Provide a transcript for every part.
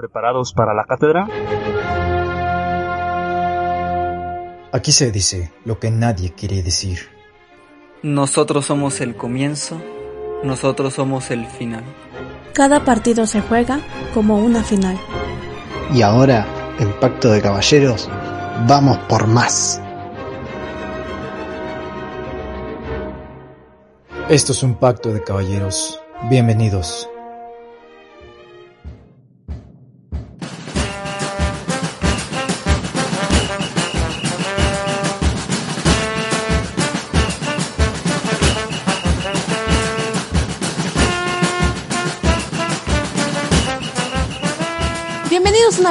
¿Preparados para la cátedra? Aquí se dice lo que nadie quiere decir. Nosotros somos el comienzo, nosotros somos el final. Cada partido se juega como una final. Y ahora, en Pacto de Caballeros, vamos por más. Esto es un pacto de caballeros. Bienvenidos.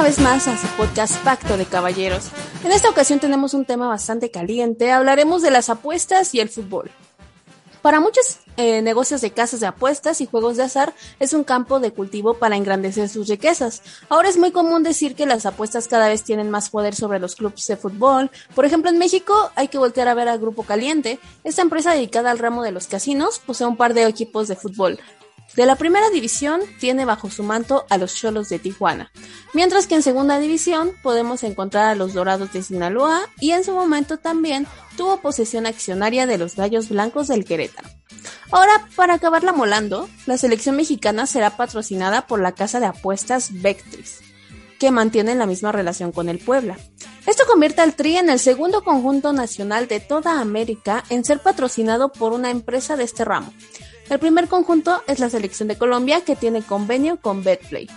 Una vez más a su podcast Pacto de Caballeros. En esta ocasión tenemos un tema bastante caliente. Hablaremos de las apuestas y el fútbol. Para muchos eh, negocios de casas de apuestas y juegos de azar es un campo de cultivo para engrandecer sus riquezas. Ahora es muy común decir que las apuestas cada vez tienen más poder sobre los clubes de fútbol. Por ejemplo, en México hay que voltear a ver al Grupo Caliente. Esta empresa dedicada al ramo de los casinos posee un par de equipos de fútbol, de la primera división tiene bajo su manto a los Cholos de Tijuana, mientras que en segunda división podemos encontrar a los Dorados de Sinaloa y en su momento también tuvo posesión accionaria de los Gallos Blancos del Querétaro. Ahora, para acabarla molando, la selección mexicana será patrocinada por la casa de apuestas Vectris, que mantiene la misma relación con el Puebla. Esto convierte al Tri en el segundo conjunto nacional de toda América en ser patrocinado por una empresa de este ramo. El primer conjunto es la selección de Colombia que tiene convenio con Betplay.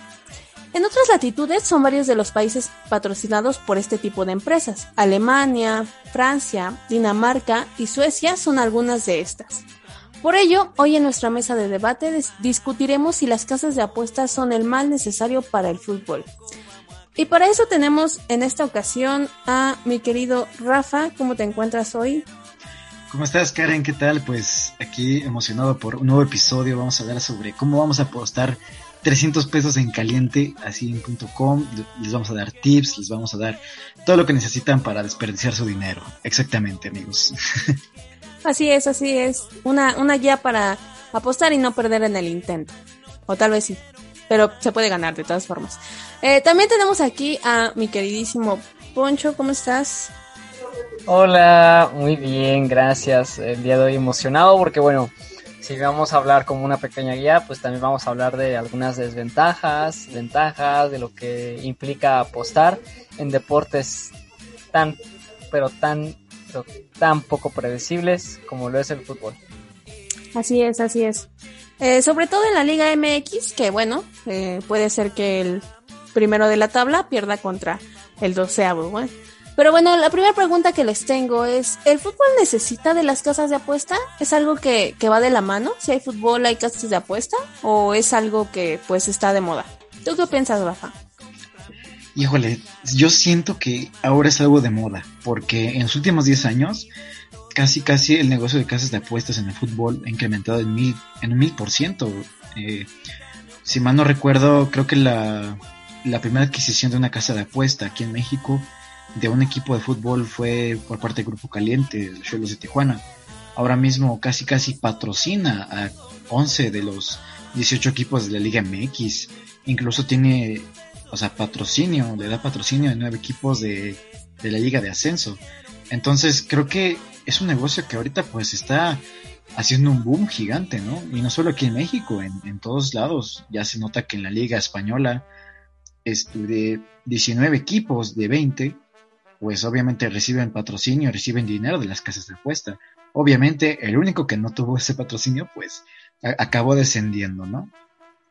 En otras latitudes son varios de los países patrocinados por este tipo de empresas. Alemania, Francia, Dinamarca y Suecia son algunas de estas. Por ello, hoy en nuestra mesa de debate discutiremos si las casas de apuestas son el mal necesario para el fútbol. Y para eso tenemos en esta ocasión a mi querido Rafa. ¿Cómo te encuentras hoy? ¿Cómo estás, Karen? ¿Qué tal? Pues aquí emocionado por un nuevo episodio. Vamos a hablar sobre cómo vamos a apostar 300 pesos en caliente, así en .com. Les vamos a dar tips, les vamos a dar todo lo que necesitan para desperdiciar su dinero. Exactamente, amigos. Así es, así es. Una, una guía para apostar y no perder en el intento. O tal vez sí, pero se puede ganar de todas formas. Eh, también tenemos aquí a mi queridísimo Poncho. ¿Cómo estás? Hola, muy bien, gracias. El día de hoy emocionado porque bueno, si vamos a hablar como una pequeña guía, pues también vamos a hablar de algunas desventajas, ventajas, de lo que implica apostar en deportes tan, pero tan, pero tan poco predecibles como lo es el fútbol. Así es, así es. Eh, sobre todo en la Liga MX, que bueno, eh, puede ser que el primero de la tabla pierda contra el doceavo, bueno. Pero bueno, la primera pregunta que les tengo es, ¿el fútbol necesita de las casas de apuesta? ¿Es algo que, que va de la mano? Si hay fútbol, hay casas de apuesta? ¿O es algo que pues está de moda? ¿Tú qué piensas, Rafa? Híjole, yo siento que ahora es algo de moda, porque en los últimos 10 años, casi casi el negocio de casas de apuestas en el fútbol ha incrementado en mil, en un mil por ciento. Eh, si mal no recuerdo, creo que la, la primera adquisición de una casa de apuesta aquí en México de un equipo de fútbol fue por parte del Grupo Caliente, los Cholos de Tijuana. Ahora mismo casi casi patrocina a 11 de los 18 equipos de la Liga MX. Incluso tiene, o sea, patrocinio, le da patrocinio a 9 equipos de, de la Liga de Ascenso. Entonces creo que es un negocio que ahorita pues está haciendo un boom gigante, ¿no? Y no solo aquí en México, en, en todos lados. Ya se nota que en la Liga Española, de 19 equipos de 20, pues obviamente reciben patrocinio, reciben dinero de las casas de apuesta. Obviamente el único que no tuvo ese patrocinio pues acabó descendiendo, ¿no?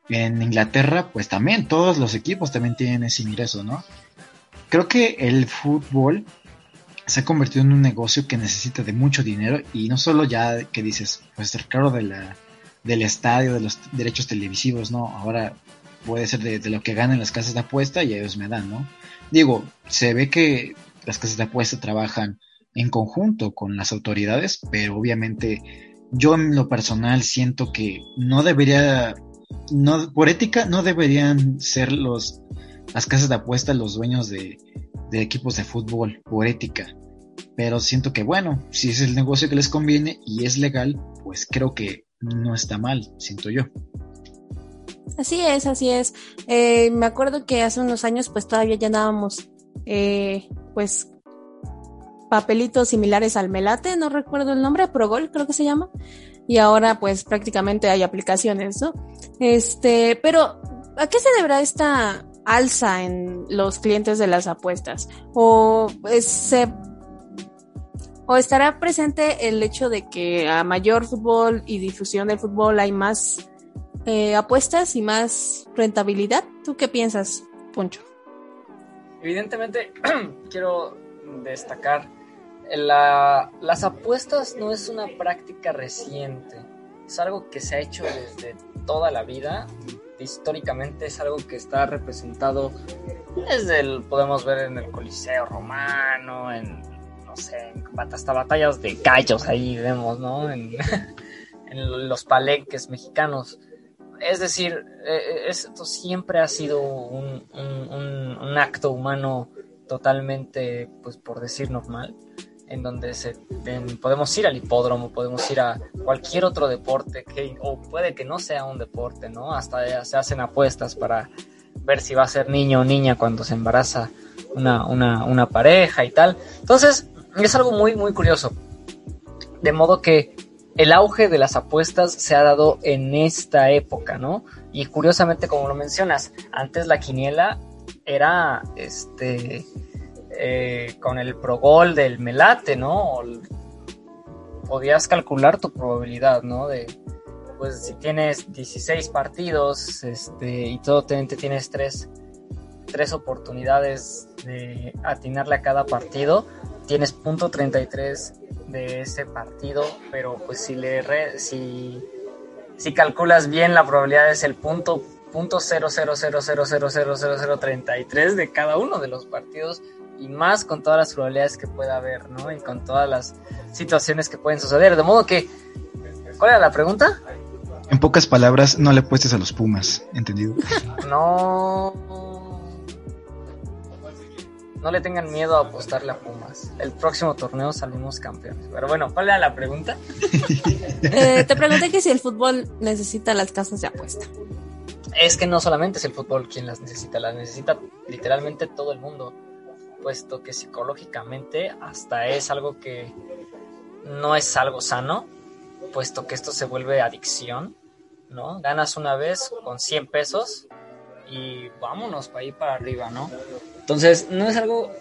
En Inglaterra pues también todos los equipos también tienen ese ingreso, ¿no? Creo que el fútbol se ha convertido en un negocio que necesita de mucho dinero y no solo ya que dices, pues claro de la, del estadio, de los derechos televisivos, ¿no? Ahora puede ser de, de lo que ganan las casas de apuesta y ellos me dan, ¿no? Digo, se ve que las casas de apuesta trabajan en conjunto con las autoridades, pero obviamente yo en lo personal siento que no debería, no, por ética no deberían ser los, las casas de apuesta los dueños de, de equipos de fútbol, por ética. Pero siento que bueno, si es el negocio que les conviene y es legal, pues creo que no está mal, siento yo. Así es, así es. Eh, me acuerdo que hace unos años pues todavía llenábamos eh, pues papelitos similares al melate, no recuerdo el nombre, Progol creo que se llama. Y ahora pues prácticamente hay aplicaciones, ¿no? Este, pero ¿a qué se deberá esta alza en los clientes de las apuestas? ¿O se ¿O estará presente el hecho de que a mayor fútbol y difusión del fútbol hay más eh, apuestas y más rentabilidad? ¿Tú qué piensas, Poncho? Evidentemente, quiero destacar, la, las apuestas no es una práctica reciente, es algo que se ha hecho desde toda la vida. Históricamente es algo que está representado desde el, podemos ver en el Coliseo romano, en no sé, hasta batallas de gallos ahí vemos, ¿no? En, los palenques mexicanos. Es decir, eh, esto siempre ha sido un, acto humano totalmente, pues por decir normal, en donde se, podemos ir al hipódromo, podemos ir a cualquier otro deporte, que, o puede que no sea un deporte, ¿no? Hasta se hacen apuestas para ver si va a ser niño o niña cuando se embaraza una, una, una pareja y tal. Entonces, es algo muy, muy curioso. De modo que el auge de las apuestas se ha dado en esta época, ¿no? Y curiosamente, como lo mencionas, antes la quiniela era este eh, con el progol del melate, ¿no? podías calcular tu probabilidad, ¿no? De pues si tienes 16 partidos este, y todo te, tienes tres, tres oportunidades de atinarle a cada partido, tienes punto 33 de ese partido, pero pues si le re, si, si calculas bien la probabilidad es el punto punto de cada uno de los partidos y más con todas las probabilidades que pueda haber, ¿no? Y con todas las situaciones que pueden suceder. De modo que, ¿cuál era la pregunta? En pocas palabras, no le apuestes a los Pumas, ¿entendido? No, no le tengan miedo a apostarle a Pumas. El próximo torneo salimos campeones. Pero bueno, ¿cuál era la pregunta? Eh, te pregunté que si el fútbol necesita las casas de apuesta. Es que no solamente es el fútbol quien las necesita, las necesita literalmente todo el mundo, puesto que psicológicamente hasta es algo que no es algo sano, puesto que esto se vuelve adicción, ¿no? Ganas una vez con 100 pesos y vámonos para ir para arriba, ¿no? Entonces, no es algo,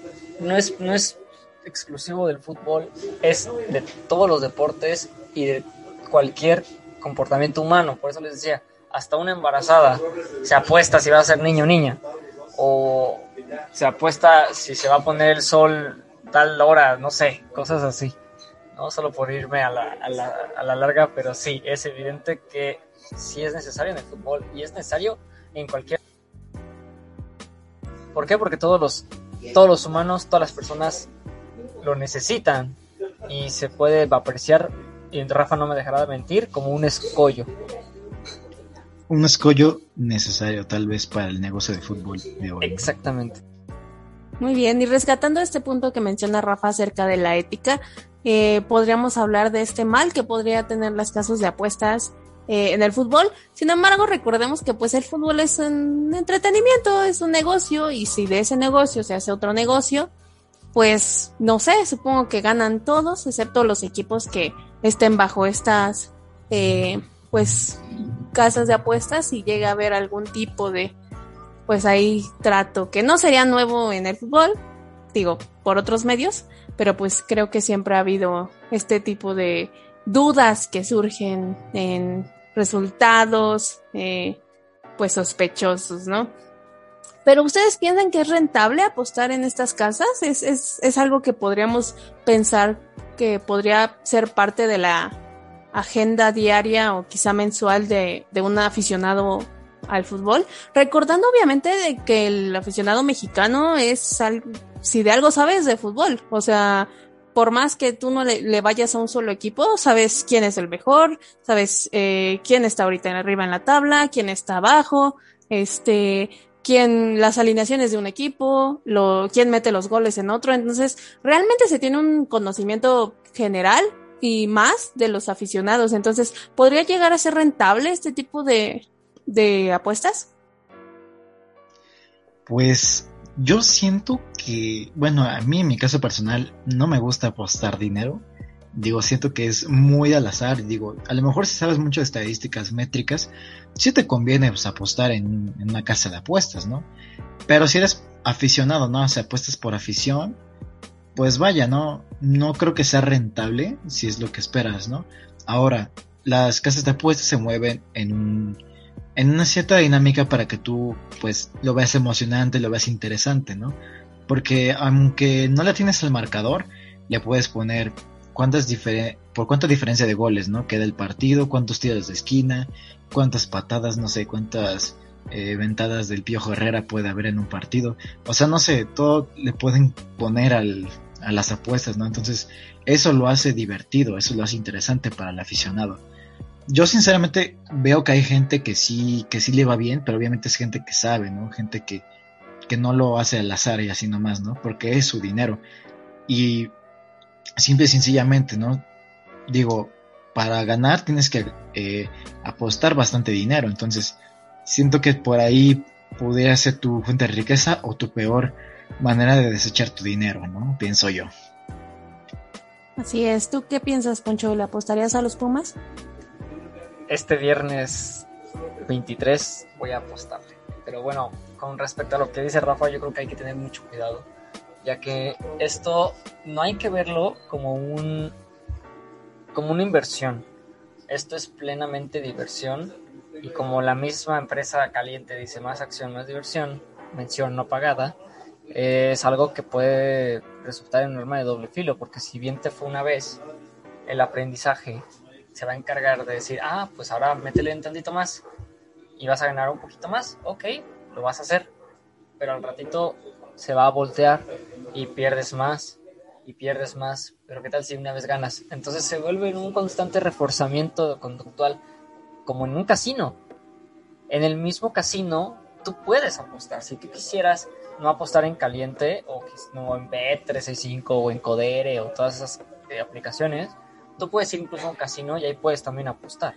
no es, no es exclusivo del fútbol, es de todos los deportes y de cualquier comportamiento humano. Por eso les decía, hasta una embarazada se apuesta si va a ser niño o niña. O se apuesta si se va a poner el sol tal hora, no sé, cosas así. No solo por irme a la, a la, a la larga, pero sí, es evidente que sí es necesario en el fútbol y es necesario en cualquier ¿Por qué? Porque todos los, todos los humanos, todas las personas lo necesitan y se puede apreciar, y Rafa no me dejará de mentir, como un escollo. Un escollo necesario tal vez para el negocio de fútbol de hoy. Exactamente. Muy bien, y rescatando este punto que menciona Rafa acerca de la ética, eh, podríamos hablar de este mal que podría tener las casas de apuestas eh, en el fútbol. Sin embargo, recordemos que pues el fútbol es un entretenimiento, es un negocio y si de ese negocio se hace otro negocio, pues no sé, supongo que ganan todos, excepto los equipos que estén bajo estas eh, pues casas de apuestas y llega a haber algún tipo de pues ahí trato que no sería nuevo en el fútbol, digo, por otros medios, pero pues creo que siempre ha habido este tipo de dudas que surgen en resultados, eh, pues sospechosos, ¿no? Pero ustedes piensan que es rentable apostar en estas casas? ¿Es, es, es algo que podríamos pensar que podría ser parte de la agenda diaria o quizá mensual de, de un aficionado al fútbol? Recordando obviamente de que el aficionado mexicano es algo, si de algo sabes de fútbol, o sea, por más que tú no le, vayas a un solo equipo, sabes quién es el mejor, sabes eh, quién está ahorita arriba en la tabla, quién está abajo, este, quién, las alineaciones de un equipo, lo, quién mete los goles en otro. Entonces, realmente se tiene un conocimiento general y más de los aficionados. Entonces, ¿podría llegar a ser rentable este tipo de, de apuestas? Pues yo siento que, bueno, a mí en mi caso personal no me gusta apostar dinero. Digo, siento que es muy al azar. Digo, a lo mejor si sabes mucho de estadísticas métricas, sí te conviene pues, apostar en, una casa de apuestas, ¿no? Pero si eres aficionado, ¿no? O sea, apuestas por afición, pues vaya, ¿no? No creo que sea rentable si es lo que esperas, ¿no? Ahora, las casas de apuestas se mueven en un en una cierta dinámica para que tú pues lo veas emocionante, lo veas interesante, ¿no? Porque aunque no le tienes el marcador, le puedes poner cuántas por cuánta diferencia de goles, ¿no? Queda el partido, cuántos tiros de esquina, cuántas patadas, no sé, cuántas eh, ventadas del Piojo Herrera puede haber en un partido. O sea, no sé, todo le pueden poner al, a las apuestas, ¿no? Entonces, eso lo hace divertido, eso lo hace interesante para el aficionado yo sinceramente veo que hay gente que sí, que sí le va bien, pero obviamente es gente que sabe, ¿no? Gente que, que no lo hace al azar y así nomás, ¿no? Porque es su dinero. Y simple y sencillamente, ¿no? Digo, para ganar tienes que eh, apostar bastante dinero. Entonces, siento que por ahí pudiera ser tu fuente de riqueza o tu peor manera de desechar tu dinero, ¿no? Pienso yo. Así es. ¿Tú qué piensas, Poncho? ¿Le apostarías a los Pumas? este viernes 23 voy a apostarle. Pero bueno, con respecto a lo que dice Rafa, yo creo que hay que tener mucho cuidado, ya que esto no hay que verlo como un como una inversión. Esto es plenamente diversión y como la misma empresa caliente dice más acción, más diversión, mención no pagada, es algo que puede resultar en norma de doble filo, porque si bien te fue una vez, el aprendizaje se va a encargar de decir, ah, pues ahora métele un tantito más y vas a ganar un poquito más, ok, lo vas a hacer, pero al ratito se va a voltear y pierdes más y pierdes más, pero ¿qué tal si una vez ganas? Entonces se vuelve un constante reforzamiento conductual, como en un casino. En el mismo casino tú puedes apostar, si tú quisieras no apostar en caliente o no en Bet365 o en Codere o todas esas eh, aplicaciones, Tú puedes ir incluso a un casino y ahí puedes también apostar.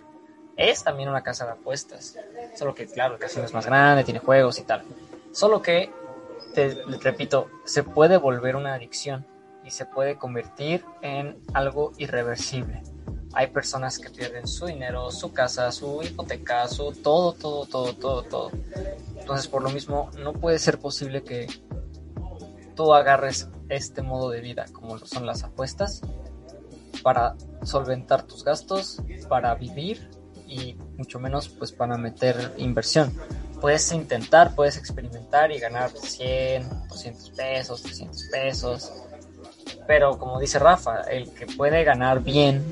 Es también una casa de apuestas. Solo que, claro, el casino es más grande, tiene juegos y tal. Solo que, te, repito, se puede volver una adicción y se puede convertir en algo irreversible. Hay personas que pierden su dinero, su casa, su hipoteca, su todo, todo, todo, todo, todo. Entonces, por lo mismo, no puede ser posible que tú agarres este modo de vida como son las apuestas para solventar tus gastos, para vivir y mucho menos pues para meter inversión. Puedes intentar, puedes experimentar y ganar 100, 200 pesos, 300 pesos. Pero como dice Rafa, el que puede ganar bien,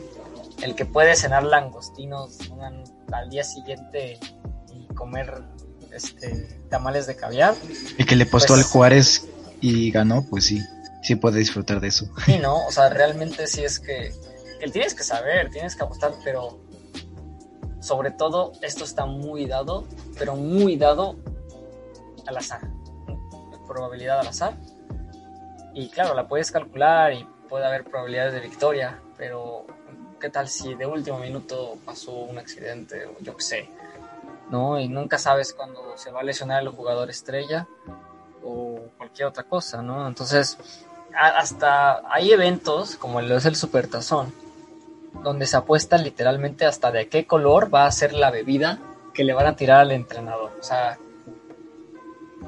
el que puede cenar langostinos al día siguiente y comer este, tamales de caviar. El que le postó pues, al Juárez y ganó, pues sí sí puede disfrutar de eso. Sí, no, o sea, realmente sí es que, que tienes que saber, tienes que apostar, pero sobre todo esto está muy dado, pero muy dado al azar, probabilidad al azar. Y claro, la puedes calcular y puede haber probabilidades de victoria, pero ¿qué tal si de último minuto pasó un accidente o yo qué sé? ¿No? Y nunca sabes cuándo se va a lesionar el jugador estrella o cualquier otra cosa, ¿no? Entonces, hasta hay eventos como el es el Supertazón, donde se apuesta literalmente hasta de qué color va a ser la bebida que le van a tirar al entrenador. O sea,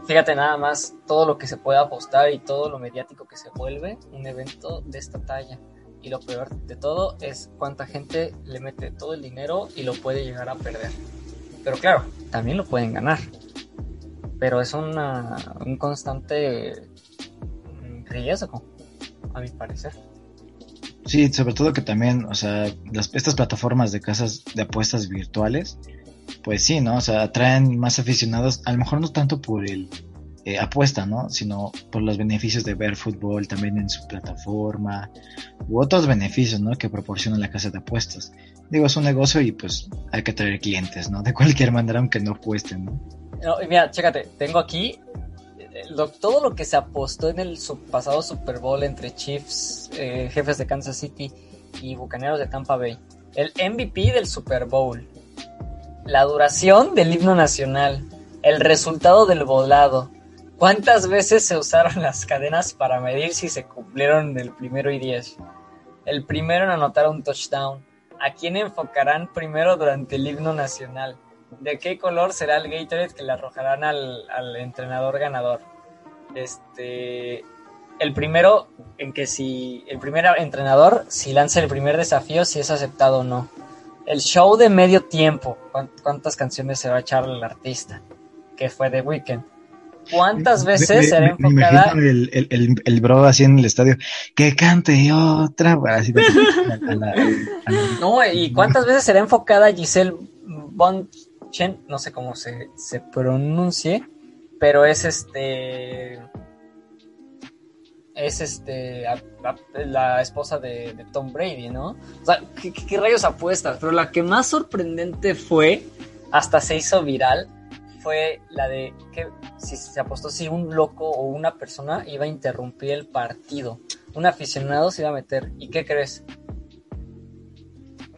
fíjate nada más todo lo que se puede apostar y todo lo mediático que se vuelve un evento de esta talla. Y lo peor de todo es cuánta gente le mete todo el dinero y lo puede llegar a perder. Pero claro, también lo pueden ganar. Pero es una, un constante riesgo, a mi parecer. Sí, sobre todo que también, o sea, las, estas plataformas de casas de apuestas virtuales, pues sí, ¿no? O sea, atraen más aficionados, a lo mejor no tanto por el eh, apuesta, ¿no? Sino por los beneficios de ver fútbol también en su plataforma, u otros beneficios, ¿no? Que proporciona la casa de apuestas. Digo, es un negocio y pues hay que traer clientes, ¿no? De cualquier manera, aunque no apuesten, ¿no? no mira, chécate, tengo aquí todo lo que se apostó en el pasado Super Bowl entre Chiefs, eh, jefes de Kansas City y Bucaneros de Tampa Bay. El MVP del Super Bowl la duración del himno nacional, el resultado del volado, cuántas veces se usaron las cadenas para medir si se cumplieron el primero y diez, el primero en anotar un touchdown, a quién enfocarán primero durante el himno nacional, de qué color será el Gatorade que le arrojarán al, al entrenador ganador. Este, el primero en que si el primer entrenador si lanza el primer desafío si es aceptado o no. El show de medio tiempo, cuántas canciones se va a echar el artista, que fue The Weeknd. ¿Cuántas veces será enfocada? el, el, el, bro así en el estadio, que cante otra. Así No, y cuántas veces será enfocada Giselle Bonchen, no sé cómo se, se pronuncie, pero es este es este la, esposa de, Tom Brady, ¿no? O sea, ¿qué, rayos apuestas? Pero la que más sorprendente fue, hasta se hizo viral, fue la de que si se apostó si un loco o una persona iba a interrumpir el partido. Un aficionado se iba a meter. ¿Y qué crees?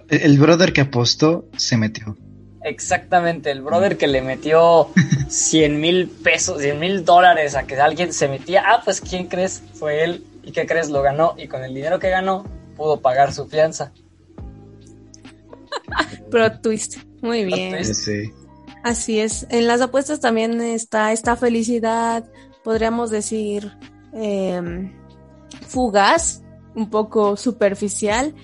El brother que apostó se metió. Exactamente, el brother que le metió 100 mil pesos, 100 mil dólares a que alguien se metía. Ah, pues ¿quién crees? Fue él. ¿Y qué crees? Lo ganó. Y con el dinero que ganó, pudo pagar su fianza. Pero twist. Muy bien. Sí. Así es. En las apuestas también está esta felicidad, podríamos decir, em, fugaz, un poco superficial,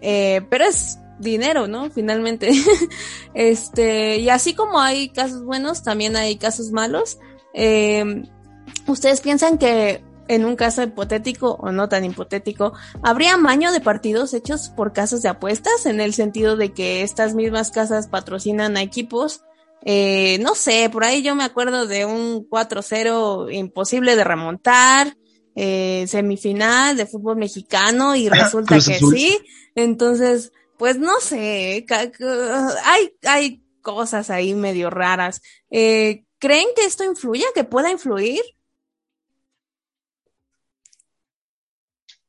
eh, pero es dinero, ¿no? Finalmente. este, y así como hay casos buenos, también hay casos malos. Eh, ¿Ustedes piensan que en un caso hipotético o no tan hipotético, habría amaño de partidos hechos por casas de apuestas en el sentido de que estas mismas casas patrocinan a equipos? Eh, no sé, por ahí yo me acuerdo de un 4-0 imposible de remontar, eh, semifinal de fútbol mexicano y resulta que sí. Entonces, pues no sé, hay, hay cosas ahí medio raras. Eh, ¿Creen que esto influye, que pueda influir?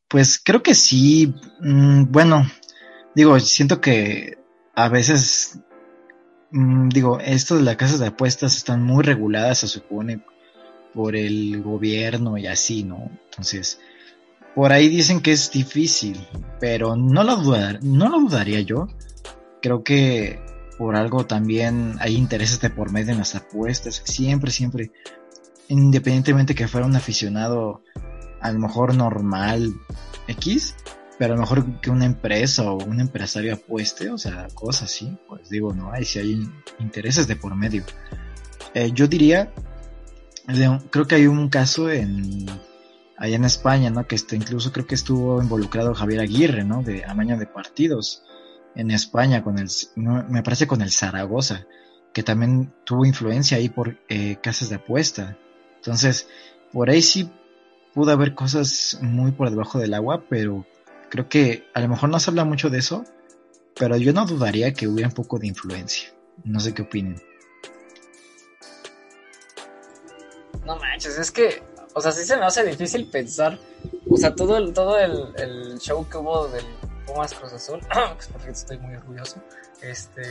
Pues creo que sí. Mm, bueno, digo, siento que a veces, mm, digo, esto de las casas de apuestas están muy reguladas, se supone, por el gobierno y así, ¿no? Entonces, por ahí dicen que es difícil, pero no lo, no lo dudaría yo. Creo que por algo también hay intereses de por medio en las apuestas. Siempre, siempre. Independientemente que fuera un aficionado a lo mejor normal X, pero a lo mejor que una empresa o un empresario apueste, o sea, cosas así, pues digo, no hay, si hay intereses de por medio. Eh, yo diría, creo que hay un caso en allá en España, ¿no? Que este, incluso creo que estuvo involucrado Javier Aguirre, ¿no? De amaño de partidos en España con el, me parece con el Zaragoza, que también tuvo influencia ahí por eh, casas de apuesta. Entonces, por ahí sí pudo haber cosas muy por debajo del agua, pero creo que a lo mejor no se habla mucho de eso, pero yo no dudaría que hubiera un poco de influencia. No sé qué opinen. No manches, es que o sea, sí se me hace difícil pensar. O sea, todo el, todo el, show que hubo del Pumas Cruz Azul, porque estoy muy orgulloso. Este.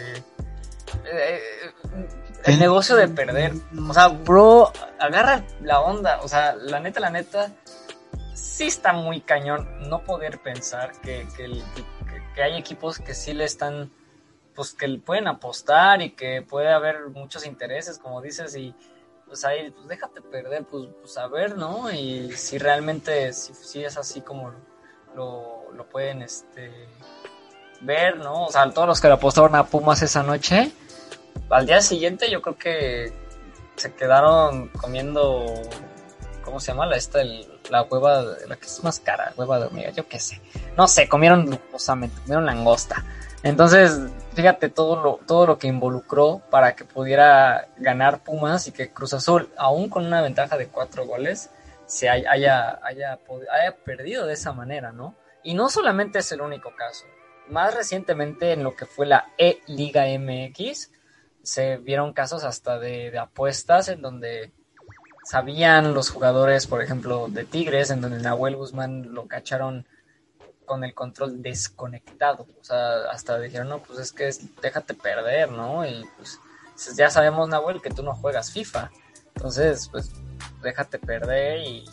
Eh, el negocio de perder. O sea, bro, agarra la onda. O sea, la neta, la neta, sí está muy cañón no poder pensar que, que, que hay equipos que sí le están. Pues que pueden apostar y que puede haber muchos intereses, como dices, y pues ahí, pues déjate perder, pues, pues a ver, ¿no? Y si realmente, si, es así como lo, lo, pueden, este, ver, ¿no? O sea, todos los que le apostaron a Pumas esa noche, al día siguiente yo creo que se quedaron comiendo, ¿cómo se llama? La, esta, la hueva, la que es más cara, hueva de hormiga, yo qué sé. No sé, comieron lujosamente, comieron langosta. Entonces, fíjate todo lo, todo lo que involucró para que pudiera ganar Pumas y que Cruz Azul, aún con una ventaja de cuatro goles, se haya, haya, haya, perdido de esa manera, ¿no? Y no solamente es el único caso. Más recientemente en lo que fue la E-Liga MX, se vieron casos hasta de, de apuestas en donde sabían los jugadores, por ejemplo, de Tigres, en donde Nahuel Guzmán lo cacharon con el control desconectado. O sea, hasta dijeron, no, pues es que déjate perder, ¿no? Y pues ya sabemos, Nahuel, que tú no juegas FIFA. Entonces, pues déjate perder y,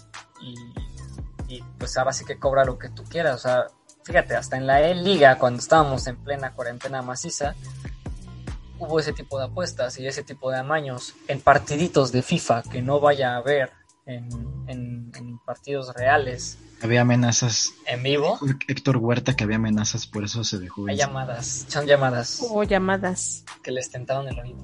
pues ahora sí que cobra lo que tú quieras. O sea, fíjate, hasta en la E-Liga, cuando estábamos en plena cuarentena maciza, hubo ese tipo de apuestas y ese tipo de amaños en partiditos de FIFA que no vaya a haber en partidos reales había amenazas. ¿En vivo? Héctor Huerta que había amenazas, por eso se dejó. Hay llamadas, son llamadas. O llamadas. Que les tentaron el oído.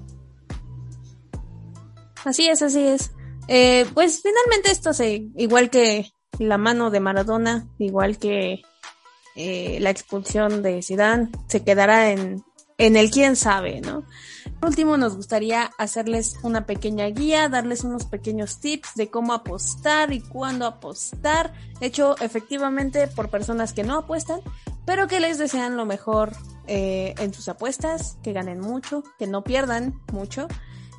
Así es, así es. Eh, pues finalmente esto se, igual que la mano de Maradona, igual que eh, la expulsión de Zidane, se quedará en, en el quién sabe, ¿no? Por último, nos gustaría hacerles una pequeña guía, darles unos pequeños tips de cómo apostar y cuándo apostar, hecho efectivamente por personas que no apuestan, pero que les desean lo mejor eh, en sus apuestas, que ganen mucho, que no pierdan mucho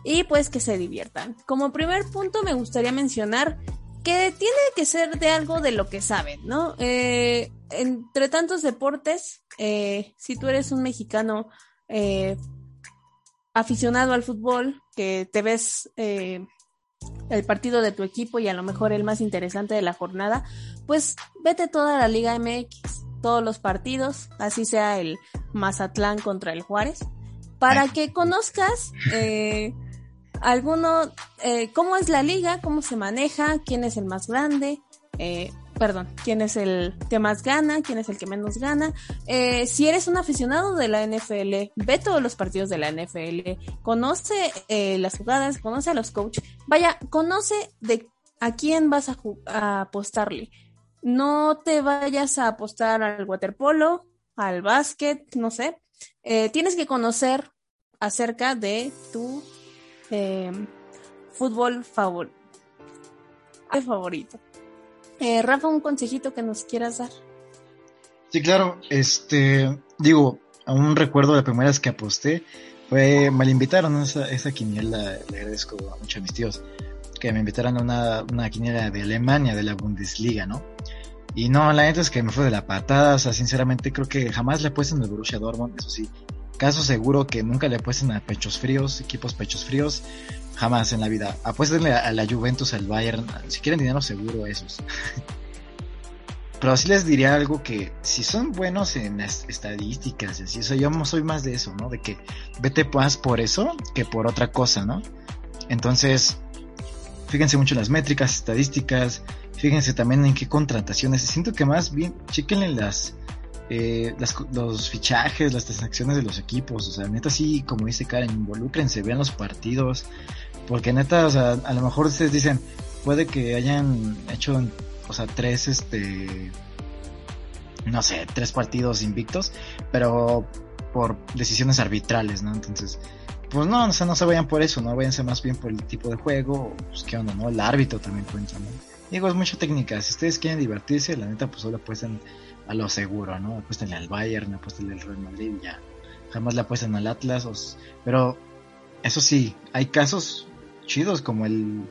y pues que se diviertan. Como primer punto me gustaría mencionar que tiene que ser de algo de lo que saben, ¿no? Eh, entre tantos deportes, eh, si tú eres un mexicano eh, aficionado al fútbol, que te ves eh, el partido de tu equipo y a lo mejor el más interesante de la jornada, pues vete toda la Liga MX, todos los partidos, así sea el Mazatlán contra el Juárez, para que conozcas eh, alguno, eh, cómo es la liga, cómo se maneja, quién es el más grande, eh, perdón, quién es el que más gana, quién es el que menos gana. Eh, si eres un aficionado de la NFL, ve todos los partidos de la NFL, conoce eh, las jugadas, conoce a los coaches, vaya, conoce de a quién vas a, apostarle. No te vayas a apostar al waterpolo, al básquet, no sé. Eh, tienes que conocer acerca de tu fútbol favorito. favorito. Eh, Rafa, un consejito que nos quieras dar. Sí, claro. Este, digo, aún recuerdo la primera vez que aposté, fue, me la invitaron a esa, esa quiniela, le agradezco a mis tíos, que me invitaron a una, una quiniela de Alemania, de la Bundesliga, ¿no? Y no, la neta es que me fue de la patada, o sea, sinceramente creo que jamás le puesto en el Borussia Dortmund, eso sí. Caso seguro que nunca le puesto a pechos fríos, equipos pechos fríos. Jamás en la vida. Apuéstenle a la Juventus, al Bayern. Si quieren dinero seguro, esos. Pero sí les diría algo que si son buenos en las estadísticas, así, o yo soy más de eso, ¿no? De que vete más por eso que por otra cosa, ¿no? Entonces, fíjense mucho en las métricas, estadísticas, fíjense también en qué contrataciones. Siento que más bien, chequenle las, eh, los fichajes, las transacciones de los equipos. O sea, neta, sí, como dice Karen, involúcrense, vean los partidos. Porque neta, o sea, a lo mejor ustedes dicen, puede que hayan hecho, o sea, tres, este, no sé, tres partidos invictos, pero por decisiones arbitrales, ¿no? Entonces, pues no, o sea, no se vayan por eso, ¿no? Váyanse más bien por el tipo de juego, pues qué onda, ¿no? El árbitro también cuenta, ¿no? Digo, es mucha técnica. Si ustedes quieren divertirse, la neta, pues solo apuestan a lo seguro, ¿no? Apuesten al Bayern, apuesten al Real Madrid, ya. Jamás le apuestan al Atlas, pero eso sí, hay casos chidos como el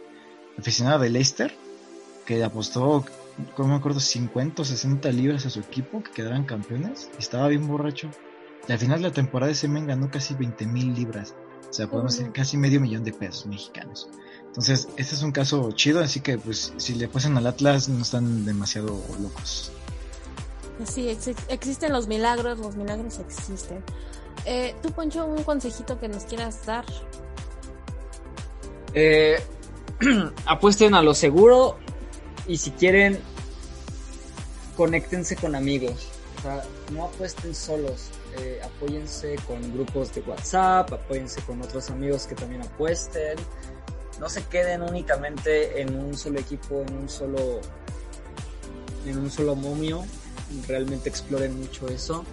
aficionado de Leicester que apostó, como me acuerdo, 50 o 60 libras a su equipo que quedaran campeones y estaba bien borracho. Y al final de la temporada ese men ganó casi 20 mil libras. O sea, podemos decir casi medio millón de pesos mexicanos. Entonces, este es un caso chido, así que pues si le apuestan al Atlas no están demasiado locos. Sí, existen los milagros, los milagros existen. Eh, Tú, Poncho, un consejito que nos quieras dar. Eh, apuesten a lo seguro y si quieren, conéctense con amigos. No apuesten solos. Eh, apóyense con grupos de WhatsApp, apóyense con otros amigos que también apuesten. No se queden únicamente en un solo equipo, en un solo, en un solo momio. Realmente exploren mucho eso.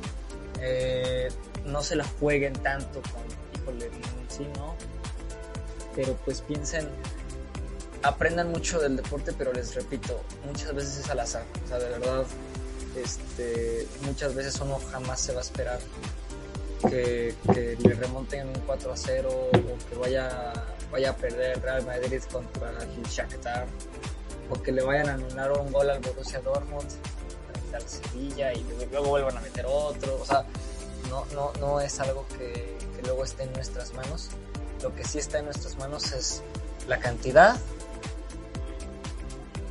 Eh, no se la jueguen tanto con, híjole, sí, pero pues piensen, aprendan mucho del deporte, pero les repito, muchas veces es al azar, o sea, de verdad, este, muchas veces uno jamás se va a esperar que, le remonten un 4 a 0 o que vaya, vaya a perder Real Madrid contra el Shakhtar o que le vayan a anular un gol al Borussia Dortmund. Al Sevilla y luego vuelvan a meter otro. O sea, no, no, no es algo que, que luego esté en nuestras manos. Lo que sí está en nuestras manos es la cantidad,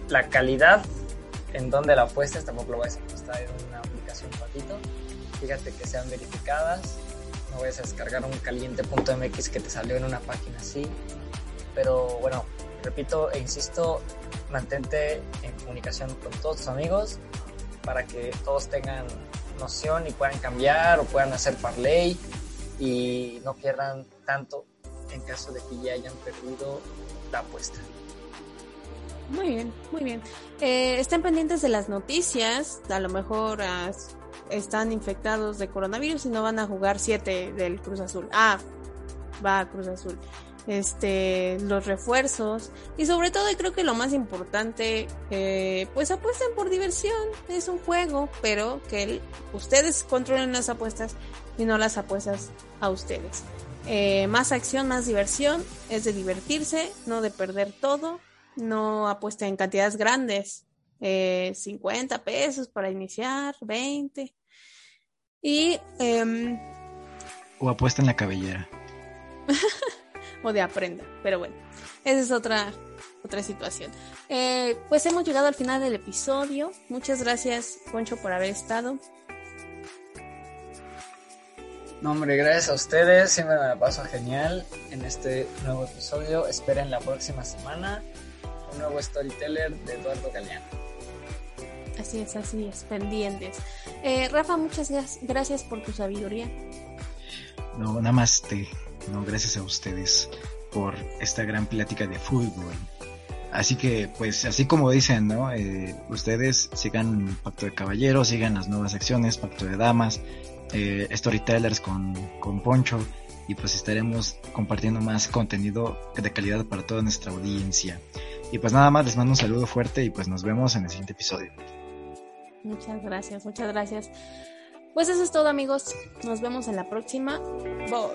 la calidad en donde la apuestas, tampoco lo vais a apostar en una aplicación patito. Fíjate que sean verificadas, no vayas a descargar un caliente.mx que te salió en una página así. Pero bueno, repito e insisto, mantente en comunicación con todos tus amigos para que todos tengan noción y puedan cambiar o puedan hacer parlay y no pierdan tanto en caso de que ya hayan perdido la apuesta. Muy bien, muy bien. Eh, estén pendientes de las noticias. A lo mejor ah, están infectados de coronavirus y no van a jugar 7 del Cruz Azul. Ah, va Cruz Azul. Este, los refuerzos y sobre todo, y creo que lo más importante, eh, pues apuesten por diversión. Es un juego, pero que ustedes controlen las apuestas y no las apuestas a ustedes. Eh, más acción, más diversión, es de divertirse, no de perder todo no apuesta en cantidades grandes, eh, 50 pesos para iniciar, 20. Y... Eh, o apuesta en la cabellera. o de aprenda, pero bueno, esa es otra, otra situación. Eh, pues hemos llegado al final del episodio. Muchas gracias, Poncho, por haber estado. No, hombre, gracias a ustedes. Siempre me la paso genial en este nuevo episodio. Esperen la próxima semana un nuevo storyteller de Eduardo Galeano. Así es, así es, pendientes. Eh, Rafa, muchas gracias por tu sabiduría. No, nada más te, no, gracias a ustedes por esta gran plática de fútbol. Así que, pues, así como dicen, ¿no? Eh, ustedes sigan Pacto de Caballeros, sigan las nuevas secciones, Pacto de Damas, eh, Storytellers con, con Poncho, y pues estaremos compartiendo más contenido de calidad para toda nuestra audiencia. Y pues nada más, les mando un saludo fuerte y pues nos vemos en el siguiente episodio. Muchas gracias, muchas gracias. Pues eso es todo amigos. Nos vemos en la próxima. Bye.